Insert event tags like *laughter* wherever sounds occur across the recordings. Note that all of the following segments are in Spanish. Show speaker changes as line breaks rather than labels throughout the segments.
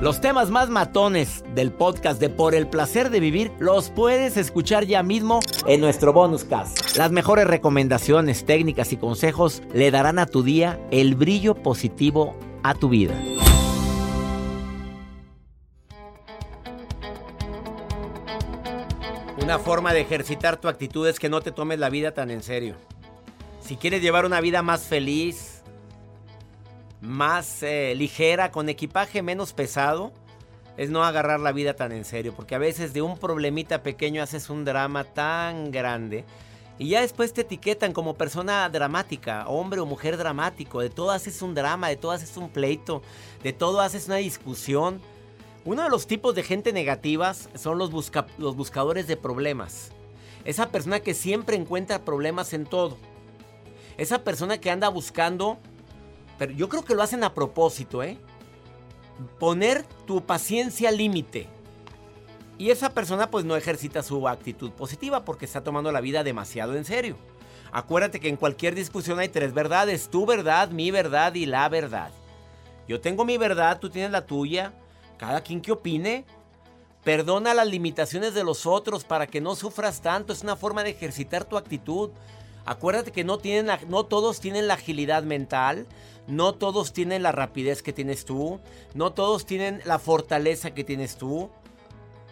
Los temas más matones del podcast de Por el placer de vivir los puedes escuchar ya mismo en nuestro bonus cast. Las mejores recomendaciones, técnicas y consejos le darán a tu día el brillo positivo a tu vida. Una forma de ejercitar tu actitud es que no te tomes la vida tan en serio. Si quieres llevar una vida más feliz, más eh, ligera, con equipaje menos pesado, es no agarrar la vida tan en serio, porque a veces de un problemita pequeño haces un drama tan grande y ya después te etiquetan como persona dramática, hombre o mujer dramático, de todo haces un drama, de todo haces un pleito, de todo haces una discusión. Uno de los tipos de gente negativas son los, los buscadores de problemas. Esa persona que siempre encuentra problemas en todo. Esa persona que anda buscando pero yo creo que lo hacen a propósito, ¿eh? Poner tu paciencia límite. Y esa persona pues no ejercita su actitud positiva porque está tomando la vida demasiado en serio. Acuérdate que en cualquier discusión hay tres verdades, tu verdad, mi verdad y la verdad. Yo tengo mi verdad, tú tienes la tuya, cada quien que opine. Perdona las limitaciones de los otros para que no sufras tanto, es una forma de ejercitar tu actitud. Acuérdate que no, tienen, no todos tienen la agilidad mental, no todos tienen la rapidez que tienes tú, no todos tienen la fortaleza que tienes tú.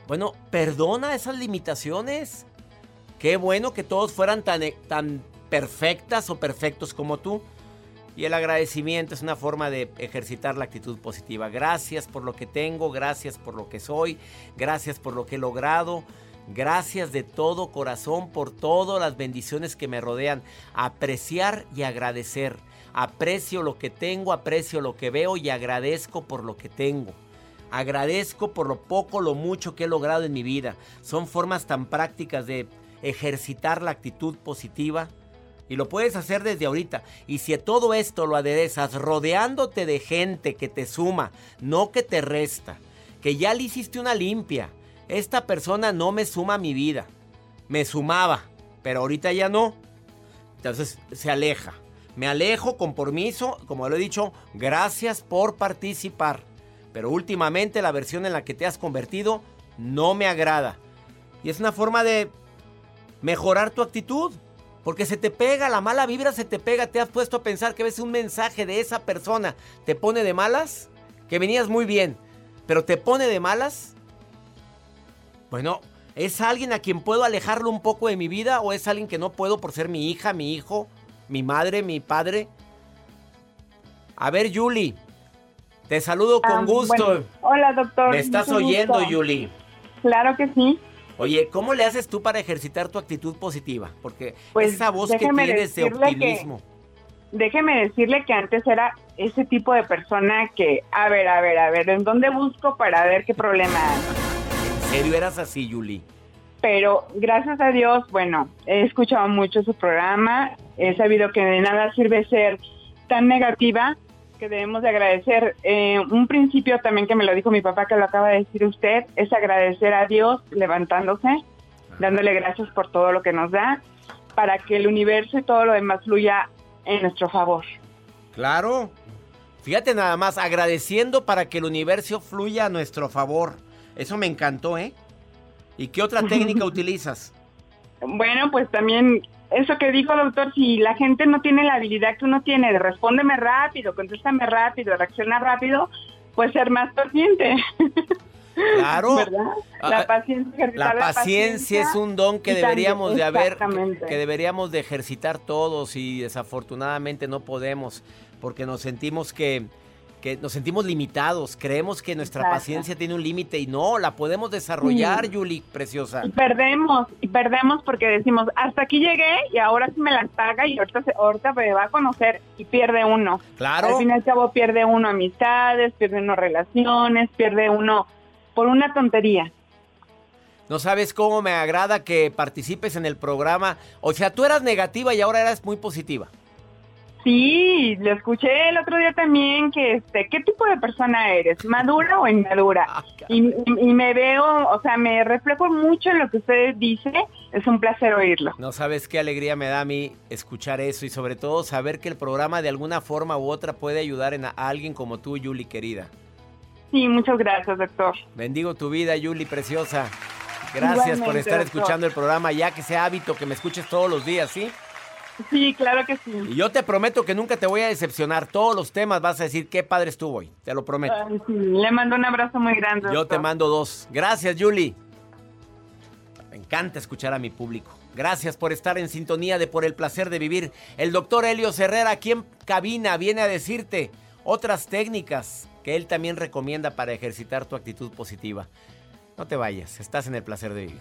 Bueno, perdona esas limitaciones. Qué bueno que todos fueran tan, tan perfectas o perfectos como tú. Y el agradecimiento es una forma de ejercitar la actitud positiva. Gracias por lo que tengo, gracias por lo que soy, gracias por lo que he logrado. Gracias de todo corazón por todas las bendiciones que me rodean. Apreciar y agradecer. Aprecio lo que tengo, aprecio lo que veo y agradezco por lo que tengo. Agradezco por lo poco, lo mucho que he logrado en mi vida. Son formas tan prácticas de ejercitar la actitud positiva. Y lo puedes hacer desde ahorita. Y si todo esto lo aderezas rodeándote de gente que te suma, no que te resta, que ya le hiciste una limpia, esta persona no me suma a mi vida. Me sumaba, pero ahorita ya no. Entonces se aleja. Me alejo con permiso, como lo he dicho, gracias por participar. Pero últimamente la versión en la que te has convertido no me agrada. Y es una forma de mejorar tu actitud. Porque se te pega, la mala vibra se te pega. Te has puesto a pensar que ves un mensaje de esa persona. ¿Te pone de malas? Que venías muy bien. Pero te pone de malas. Bueno, ¿es alguien a quien puedo alejarlo un poco de mi vida o es alguien que no puedo por ser mi hija, mi hijo, mi madre, mi padre? A ver, Yuli, te saludo con ah, gusto.
hola, doctor.
¿Me estás oyendo, Yuli?
Claro que sí.
Oye, ¿cómo le haces tú para ejercitar tu actitud positiva? Porque pues, esa voz que tienes de optimismo.
déjeme decirle que antes era ese tipo de persona que, a ver, a ver, a ver, ¿en dónde busco para ver qué problema hay?
Serio eras así, Yuli?
Pero gracias a Dios, bueno, he escuchado mucho su programa, he sabido que de nada sirve ser tan negativa, que debemos de agradecer. Eh, un principio también que me lo dijo mi papá, que lo acaba de decir usted, es agradecer a Dios levantándose, dándole gracias por todo lo que nos da, para que el universo y todo lo demás fluya en nuestro favor.
Claro. Fíjate nada más, agradeciendo para que el universo fluya a nuestro favor. Eso me encantó, ¿eh? ¿Y qué otra *laughs* técnica utilizas?
Bueno, pues también eso que dijo doctor, si la gente no tiene la habilidad que uno tiene de respóndeme rápido, contéstame rápido, reacciona rápido, pues ser más paciente. *laughs*
Claro.
Ah, la paciencia,
la paciencia, es un don que deberíamos de haber, que deberíamos de ejercitar todos y desafortunadamente no podemos porque nos sentimos que que nos sentimos limitados, creemos que nuestra paciencia tiene un límite y no, la podemos desarrollar, Yuli, preciosa.
Y perdemos, y perdemos porque decimos, hasta aquí llegué y ahora sí me la paga y ahorita, ahorita me va a conocer y pierde uno.
Claro.
Al fin y al cabo pierde uno amistades, pierde uno relaciones, pierde uno por una tontería.
No sabes cómo me agrada que participes en el programa. O sea, tú eras negativa y ahora eras muy positiva.
Sí, lo escuché el otro día también que este, ¿qué tipo de persona eres? ¿Madura o inmadura? Ah, y, me veo, o sea, me reflejo mucho en lo que usted dice. Es un placer oírlo.
No sabes qué alegría me da a mí escuchar eso y sobre todo saber que el programa de alguna forma u otra puede ayudar en a alguien como tú, Yuli, querida.
Sí, muchas gracias, doctor.
Bendigo tu vida, Yuli, preciosa. Gracias por estar escuchando el programa, ya que sea hábito que me escuches todos los días, ¿sí?
Sí, claro que sí.
Y yo te prometo que nunca te voy a decepcionar. Todos los temas vas a decir qué padre estuvo hoy. Te lo prometo.
Le mando un abrazo muy grande.
Yo te mando dos. Gracias, Julie. Me encanta escuchar a mi público. Gracias por estar en sintonía de Por el placer de vivir. El doctor Helio Herrera aquí en cabina viene a decirte otras técnicas que él también recomienda para ejercitar tu actitud positiva. No te vayas, estás en el placer de vivir.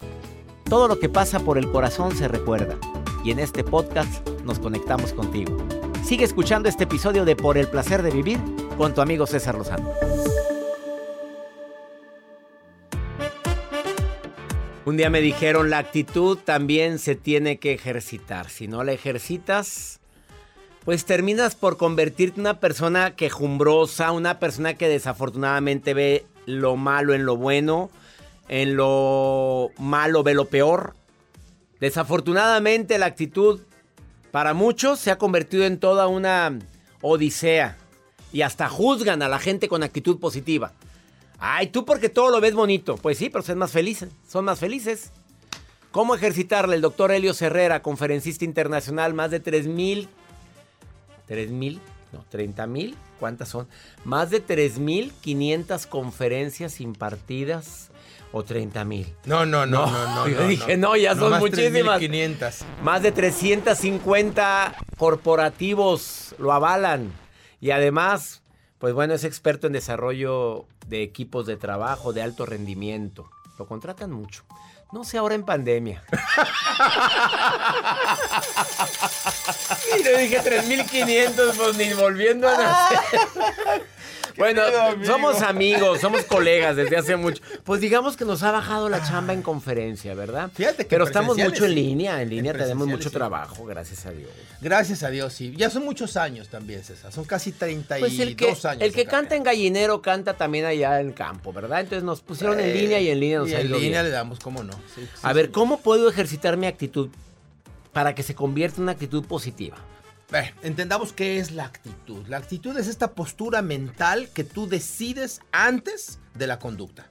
Todo lo que pasa por el corazón se recuerda y en este podcast nos conectamos contigo. Sigue escuchando este episodio de Por el placer de vivir con tu amigo César Lozano. Un día me dijeron, la actitud también se tiene que ejercitar. Si no la ejercitas, pues terminas por convertirte en una persona quejumbrosa, una persona que desafortunadamente ve lo malo en lo bueno en lo malo ve lo peor. Desafortunadamente la actitud para muchos se ha convertido en toda una odisea y hasta juzgan a la gente con actitud positiva. Ay, tú porque todo lo ves bonito. Pues sí, pero son más felices. Son más felices. ¿Cómo ejercitarle? El doctor Helio Herrera, conferencista internacional, más de 3 mil. ¿3 mil? No, 30 mil. ¿Cuántas son? Más de 3.500 conferencias impartidas o 30 mil.
No, no, no, no, no. *laughs*
Yo dije, no, ya son muchísimas.
500.
Más de 350 corporativos lo avalan. Y además, pues bueno, es experto en desarrollo de equipos de trabajo de alto rendimiento. Lo contratan mucho. No sé ahora en pandemia. *laughs* y le dije 3.500, pues ni volviendo a nacer. *laughs* Bueno, somos amigos, somos colegas desde hace mucho. Pues digamos que nos ha bajado la chamba en conferencia, ¿verdad?
Fíjate que
Pero estamos mucho en línea, en línea tenemos mucho trabajo, gracias a Dios.
Gracias a Dios, sí. Ya son muchos años también, César. Son casi 32
pues el que,
años.
El que canta en gallinero canta también allá en el campo, ¿verdad? Entonces nos pusieron en línea y en línea nos
y en línea le damos, ¿cómo no?
A ver, ¿cómo puedo ejercitar mi actitud para que se convierta en una actitud positiva?
entendamos qué es la actitud. La actitud es esta postura mental que tú decides antes de la conducta.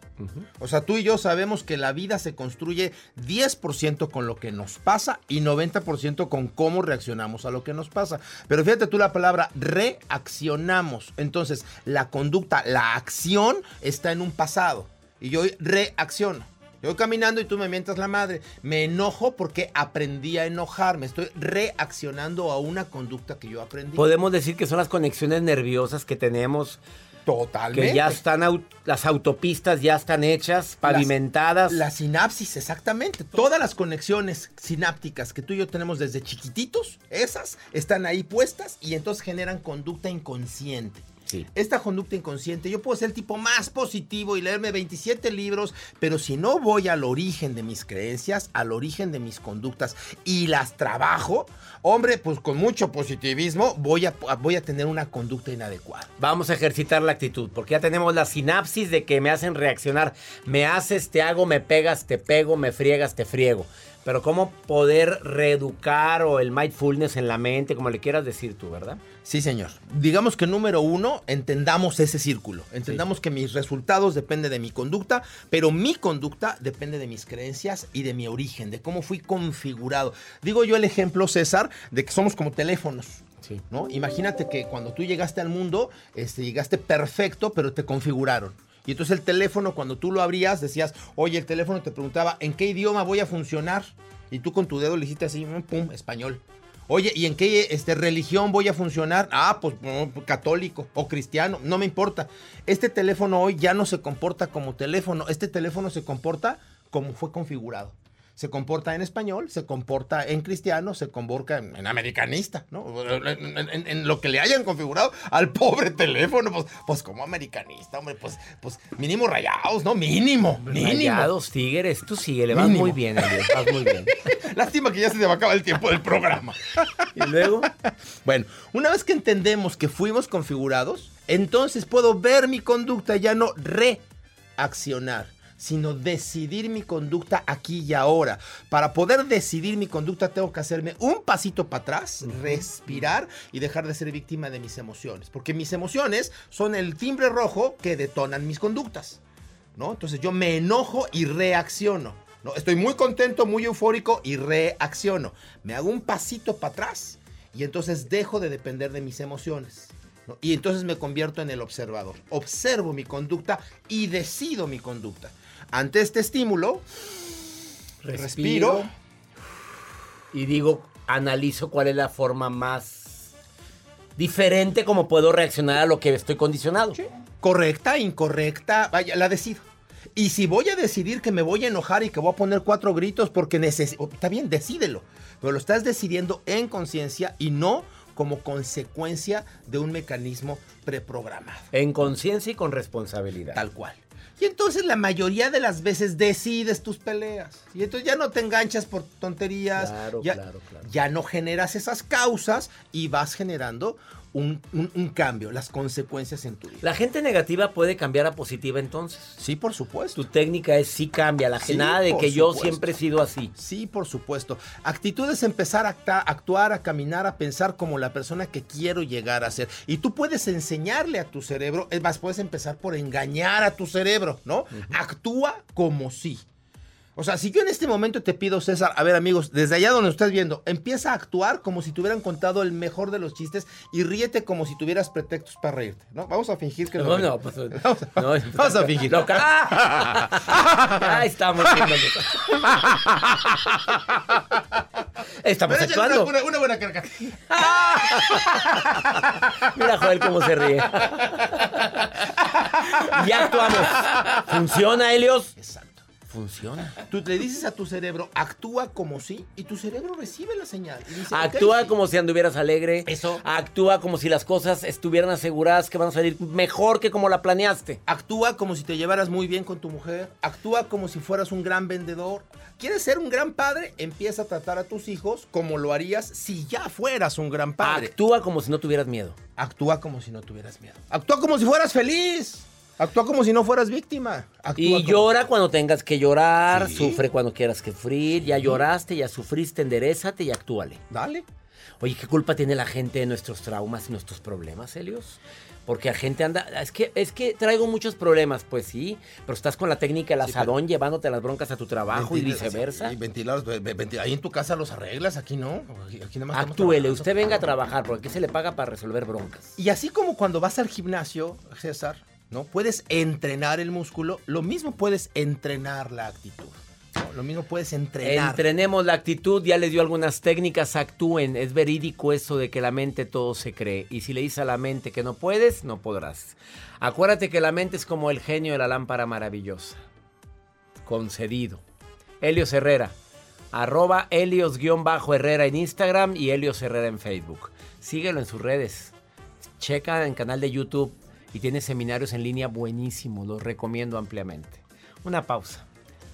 O sea, tú y yo sabemos que la vida se construye 10% con lo que nos pasa y 90% con cómo reaccionamos a lo que nos pasa. Pero fíjate tú la palabra reaccionamos. Entonces, la conducta, la acción está en un pasado y yo reacciono. Yo voy caminando y tú me mientas la madre. Me enojo porque aprendí a enojarme. Estoy reaccionando a una conducta que yo aprendí.
Podemos decir que son las conexiones nerviosas que tenemos.
Totalmente.
Que ya están, las autopistas ya están hechas, pavimentadas.
La sinapsis, exactamente. Todas las conexiones sinápticas que tú y yo tenemos desde chiquititos, esas están ahí puestas y entonces generan conducta inconsciente. Esta conducta inconsciente, yo puedo ser el tipo más positivo y leerme 27 libros, pero si no voy al origen de mis creencias, al origen de mis conductas y las trabajo, hombre, pues con mucho positivismo voy a, voy a tener una conducta inadecuada.
Vamos a ejercitar la actitud, porque ya tenemos la sinapsis de que me hacen reaccionar. Me haces, te hago, me pegas, te pego, me friegas, te friego. Pero cómo poder reeducar o el mindfulness en la mente, como le quieras decir tú, ¿verdad?
Sí, señor. Digamos que número uno, entendamos ese círculo. Entendamos que mis resultados dependen de mi conducta, pero mi conducta depende de mis creencias y de mi origen, de cómo fui configurado. Digo yo el ejemplo, César, de que somos como teléfonos.
Sí.
¿no? Imagínate que cuando tú llegaste al mundo, este, llegaste perfecto, pero te configuraron. Y entonces el teléfono, cuando tú lo abrías, decías, oye, el teléfono te preguntaba, ¿en qué idioma voy a funcionar? Y tú con tu dedo le hiciste así, pum, español. Oye, ¿y en qué este, religión voy a funcionar? Ah, pues mm, católico o cristiano, no me importa. Este teléfono hoy ya no se comporta como teléfono, este teléfono se comporta como fue configurado se comporta en español, se comporta en cristiano, se comporta en, americanista, ¿no? En, lo que le hayan configurado al pobre *laughs* teléfono, pues, pues como americanista, hombre, pues, pues mínimo rayados, ¿no? Mínimo, mínimo.
Rayados, tigres, tú sigue, le vas muy bien, Elios, vas muy bien.
Lástima que ya se te va a acabar el tiempo del programa. *laughs*
y luego,
bueno, una vez que entendemos que fuimos configurados, entonces puedo ver mi conducta, ya no reaccionar sino decidir mi conducta aquí y ahora. Para poder decidir mi conducta tengo que hacerme un pasito para atrás, respirar y dejar de ser víctima de mis emociones, porque mis emociones son el timbre rojo que detonan mis conductas. ¿no? Entonces yo me enojo y reacciono. ¿no? Estoy muy contento, muy eufórico y reacciono. Me hago un pasito para atrás y entonces dejo de depender de mis emociones. Y entonces me convierto en el observador. Observo mi conducta y decido mi conducta. Ante este estímulo, respiro,
y digo, analizo cuál es la forma más diferente como puedo reaccionar a lo que estoy condicionado.
Correcta, incorrecta, vaya, la decido. Y si voy a decidir que me voy a enojar y que voy a poner cuatro gritos porque necesito, está bien, decídelo, pero lo estás decidiendo en conciencia y no como consecuencia de un mecanismo preprogramado.
En conciencia y con responsabilidad.
Tal cual. Y entonces la mayoría de las veces decides tus peleas. Y entonces ya no te enganchas por tonterías.
Claro,
ya,
claro, claro.
Ya no generas esas causas y vas generando un, cambio, las consecuencias en tu vida.
¿La gente negativa puede cambiar a positiva entonces?
Sí, por supuesto.
Tu técnica es sí cambia, la sí, nada de que yo siempre he sido así.
Sí, por supuesto. Actitud es empezar a actuar, a caminar, a pensar como la persona que quiero llegar a ser. Y tú puedes enseñarle a tu cerebro, es más, puedes empezar por engañar a tu cerebro, ¿no? Actúa como sí. O sea, si yo en este momento te pido, César, a ver amigos, desde allá donde estás viendo, empieza a actuar como si te hubieran contado el mejor de los chistes y ríete como si tuvieras pretextos para reírte, ¿no? Vamos a fingir que
no. No, pues, *laughs* vamos,
no, *laughs* vamos a fingir.
No, *laughs* Ahí estamos. Estamos
Pero
actuando.
Una, una buena carga.
Mira, Joel, cómo se ríe. ya actuamos. ¿Funciona, Helios?
Exacto.
Funciona.
Tú le dices a tu cerebro, actúa como si, y tu cerebro recibe la señal. Y dice,
actúa como si anduvieras alegre.
Eso.
Actúa como si las cosas estuvieran aseguradas que van a salir mejor que como la planeaste.
Actúa como si te llevaras muy bien con tu mujer. Actúa como si fueras un gran vendedor. ¿Quieres ser un gran padre? Empieza a tratar a tus hijos como lo harías si ya fueras un gran padre.
Actúa como si no tuvieras miedo.
Actúa como si no tuvieras miedo. Actúa como si fueras feliz. Actúa como si no fueras víctima. Actúa
Y
como-
llora cuando tengas que llorar,
Sí.
sufre cuando quieras que sufrir, ya lloraste, ya sufriste, enderezate y actúale.
Dale.
Oye, ¿qué culpa tiene la gente de nuestros traumas y nuestros problemas, Helios? Porque la gente anda, es que, es que traigo muchos problemas, pues sí, pero estás con la técnica del
Sí,
asadón llevándote las broncas a tu trabajo y viceversa.
sí, ventiladores, ve- ve- venti- ahí en tu casa los arreglas, aquí no. Aquí, nada más
Actúele, usted venga a trabajar, porque aquí se le paga para resolver broncas.
Y así como cuando vas al gimnasio, César, ¿no? Puedes entrenar el músculo, lo mismo puedes entrenar la actitud. Lo mismo puedes entrenar.
Entrenemos la actitud, ya les dio algunas técnicas, actúen. Es verídico eso de que la mente todo se cree. Y si le dices a la mente que no puedes, no podrás. Acuérdate que la mente es como el genio de la lámpara maravillosa. Concedido. Helios Herrera. Arroba Helios-Herrera en Instagram y Helios Herrera en Facebook. Síguelo en sus redes. Checa en canal de YouTube y tiene seminarios en línea buenísimos. Los recomiendo ampliamente. Una pausa.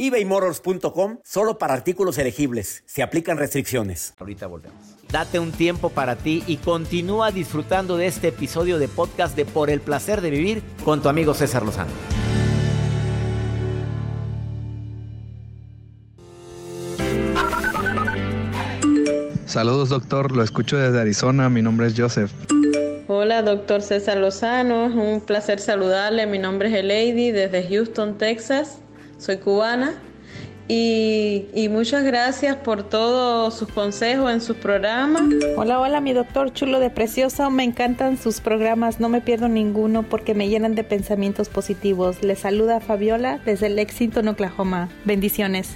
ebaymotors.com solo para artículos elegibles. Se aplican restricciones. Ahorita volvemos. Date un tiempo para ti y continúa disfrutando de este episodio de podcast de Por el placer de vivir con tu amigo César Lozano.
Saludos doctor, lo escucho desde Arizona, mi nombre es Joseph.
Hola doctor César Lozano, un placer saludarle, mi nombre es Elady desde Houston, Texas soy cubana. Y, muchas gracias por todos sus consejos en sus programas.
Hola, hola, mi doctor chulo de preciosa. Me encantan sus programas, no me pierdo ninguno porque me llenan de pensamientos positivos. Les saluda Fabiola desde Lexington, Oklahoma. Bendiciones.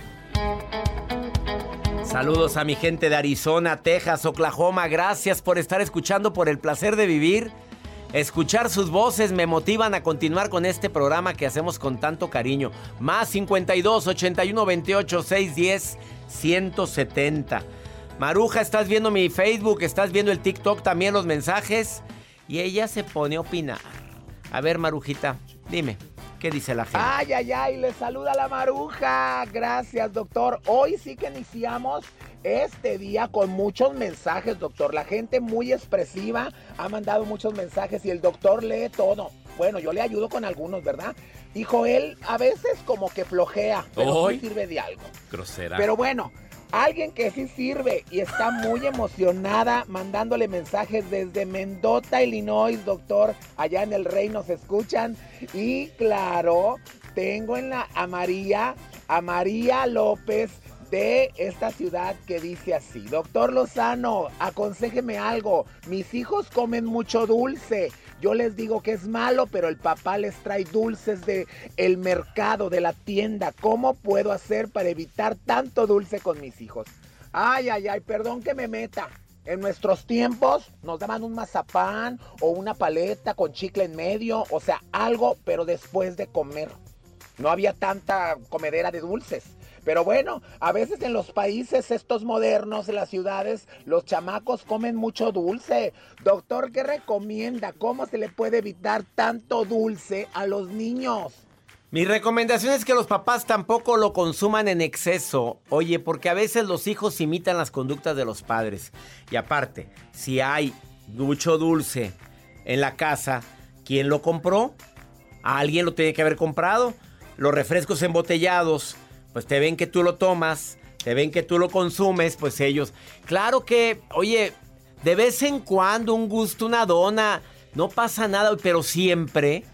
Saludos a mi gente de Arizona, Texas, Oklahoma. Gracias por estar escuchando por el placer de vivir. Escuchar sus voces me motivan a continuar con este programa que hacemos con tanto cariño. Más 52 81 28 610 170. Maruja, estás viendo mi Facebook, estás viendo el TikTok también los mensajes y ella se pone a opinar. A ver, Marujita, dime. ¿Qué dice la gente?
Ay, ay, ay, le saluda la maruja. Gracias, doctor. Hoy sí que iniciamos este día con muchos mensajes, doctor. La gente muy expresiva ha mandado muchos mensajes y el doctor lee todo. Bueno, yo le ayudo con algunos, ¿verdad? Dijo él, a veces como que flojea, pero sí sirve de algo.
Grosera.
Pero bueno, Alguien que sí sirve y está muy emocionada mandándole mensajes desde Mendota, Illinois, doctor. Allá en el rey nos escuchan. Y claro, tengo en la a María, a María López de esta ciudad que dice así, doctor Lozano, aconsejeme algo, mis hijos comen mucho dulce, yo les digo que es malo, pero el papá les trae dulces de el mercado, de la tienda, ¿cómo puedo hacer para evitar tanto dulce con mis hijos? Ay, ay, ay, perdón que me meta. En nuestros tiempos nos daban un mazapán o una paleta con chicle en medio, o sea, algo, pero después de comer. No había tanta comedera de dulces. Pero bueno, a veces en los países estos modernos, en las ciudades, los chamacos comen mucho dulce. Doctor, ¿qué recomienda? ¿Cómo se le puede evitar tanto dulce a los niños?
Mi recomendación es que los papás tampoco lo consuman en exceso. Oye, porque a veces los hijos imitan las conductas de los padres. Y aparte, si hay mucho dulce en la casa, ¿quién lo compró? alguien lo tiene que haber comprado. Los refrescos embotellados pues te ven que tú lo tomas, te ven que tú lo consumes, pues ellos, claro que, oye, de vez en cuando un gusto, una dona, no pasa nada, pero siempre,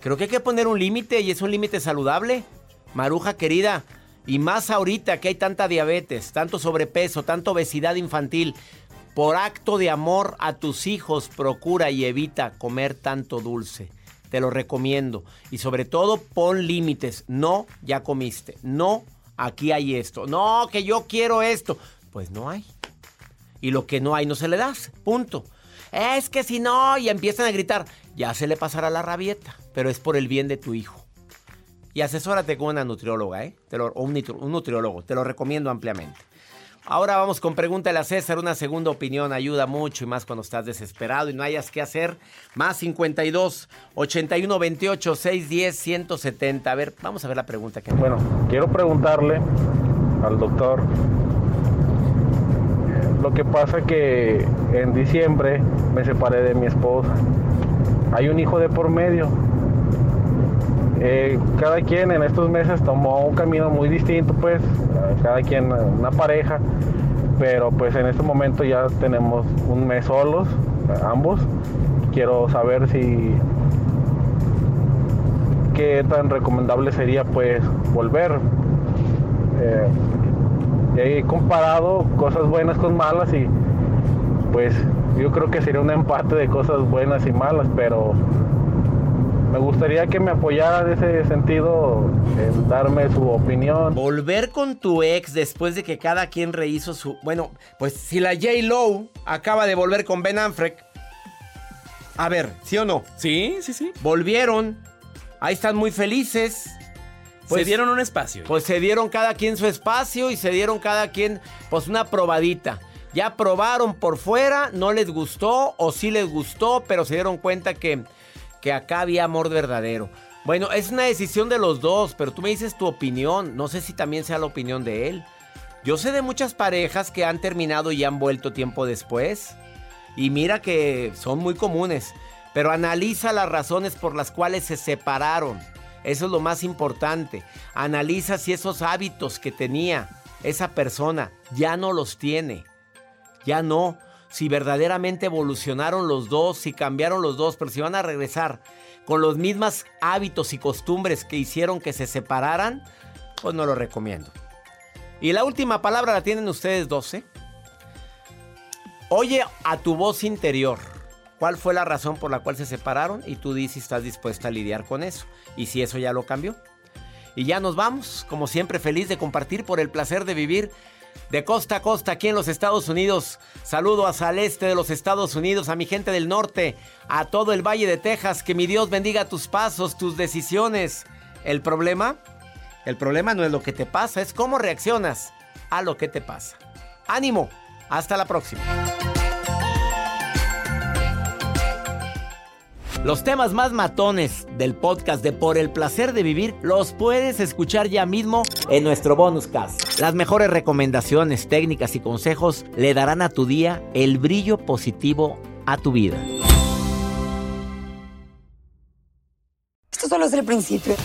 creo que hay que poner un límite y es un límite saludable. Maruja querida, y más ahorita que hay tanta diabetes, tanto sobrepeso, tanta obesidad infantil, por acto de amor a tus hijos, procura y evita comer tanto dulce. Te lo recomiendo. Y sobre todo, pon límites. No, ya comiste. No, aquí hay esto. No, que yo quiero esto. Pues no hay. Y lo que no hay no se le das. Punto. Es que si no, y empiezan a gritar, ya se le pasará la rabieta. Pero es por el bien de tu hijo. Y asesórate con una nutrióloga, ¿eh? o un, un nutriólogo. Te lo recomiendo ampliamente. Ahora vamos con Pregúntale a César. Una segunda opinión ayuda mucho y más cuando estás desesperado y no hayas que hacer. Más 52 81 28 610 170. A ver, vamos a ver la pregunta que.
Bueno, quiero preguntarle al doctor. Lo que pasa que en diciembre me separé de mi esposa. Hay un hijo de por medio. Eh, cada quien en estos meses tomó un camino muy distinto, pues, cada quien una pareja, pero pues en este momento ya tenemos un mes solos, ambos. Quiero saber si qué tan recomendable sería pues volver. Eh, he comparado cosas buenas con malas y pues yo creo que sería un empate de cosas buenas y malas, pero me gustaría que me apoyara en ese sentido, en darme su opinión.
Volver con tu ex después de que cada quien rehizo su... Bueno, pues si la J. Lowe acaba de volver con Ben Affleck. A ver, ¿sí o no?
Sí, sí, sí.
Volvieron. Ahí están muy felices.
se dieron un espacio.
Pues se dieron cada quien su espacio y se dieron cada quien pues una probadita. Ya probaron por fuera, no les gustó o sí les gustó, pero se dieron cuenta que, que acá había amor verdadero. Bueno, es una decisión de los dos, pero tú me dices tu opinión. No sé si también sea la opinión de él. Yo sé de muchas parejas que han terminado y han vuelto tiempo después. Y mira que son muy comunes. Pero analiza las razones por las cuales se separaron. Eso es lo más importante. Analiza si esos hábitos que tenía esa persona ya no los tiene. Ya no. Si verdaderamente evolucionaron los dos, si cambiaron los dos, pero si van a regresar con los mismos hábitos y costumbres que hicieron que se separaran, pues no lo recomiendo. Y la última palabra la tienen ustedes 12. Oye a tu voz interior. ¿Cuál fue la razón por la cual se separaron? Y tú dices si estás dispuesta a lidiar con eso. Y si eso ya lo cambió. Y ya nos vamos, como siempre, feliz de compartir por el placer de vivir de costa a costa aquí en los Estados Unidos. Saludo hasta el este de los Estados Unidos, a mi gente del norte, a todo el Valle de Texas. Que mi Dios bendiga tus pasos, tus decisiones. ¿El problema? El problema no es lo que te pasa, es cómo reaccionas a lo que te pasa. Ánimo, hasta la próxima. Los temas más matones del podcast de Por el placer de vivir los puedes escuchar ya mismo en nuestro bonus cast. Las mejores recomendaciones, técnicas y consejos le darán a tu día el brillo positivo a tu vida.
Esto solo es el principio.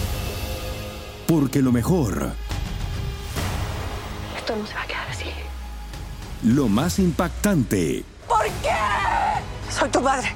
Porque lo mejor,
Esto no se va a quedar así.
lo más impactante,
¿Por qué? Soy tu madre.